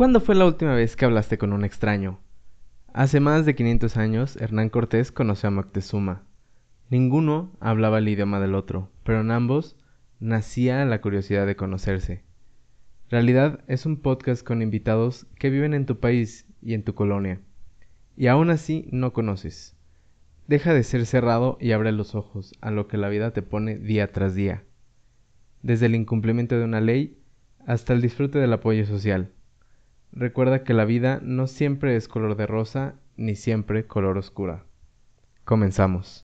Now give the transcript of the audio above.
¿Cuándo fue la última vez que hablaste con un extraño? Hace más de 500 años, Hernán Cortés conoció a Moctezuma. Ninguno hablaba el idioma del otro, pero en ambos nacía la curiosidad de conocerse. Realidad es un podcast con invitados que viven en tu país y en tu colonia, y aún así no conoces. Deja de ser cerrado y abre los ojos a lo que la vida te pone día tras día, desde el incumplimiento de una ley hasta el disfrute del apoyo social. Recuerda que la vida no siempre es color de rosa ni siempre color oscura. Comenzamos.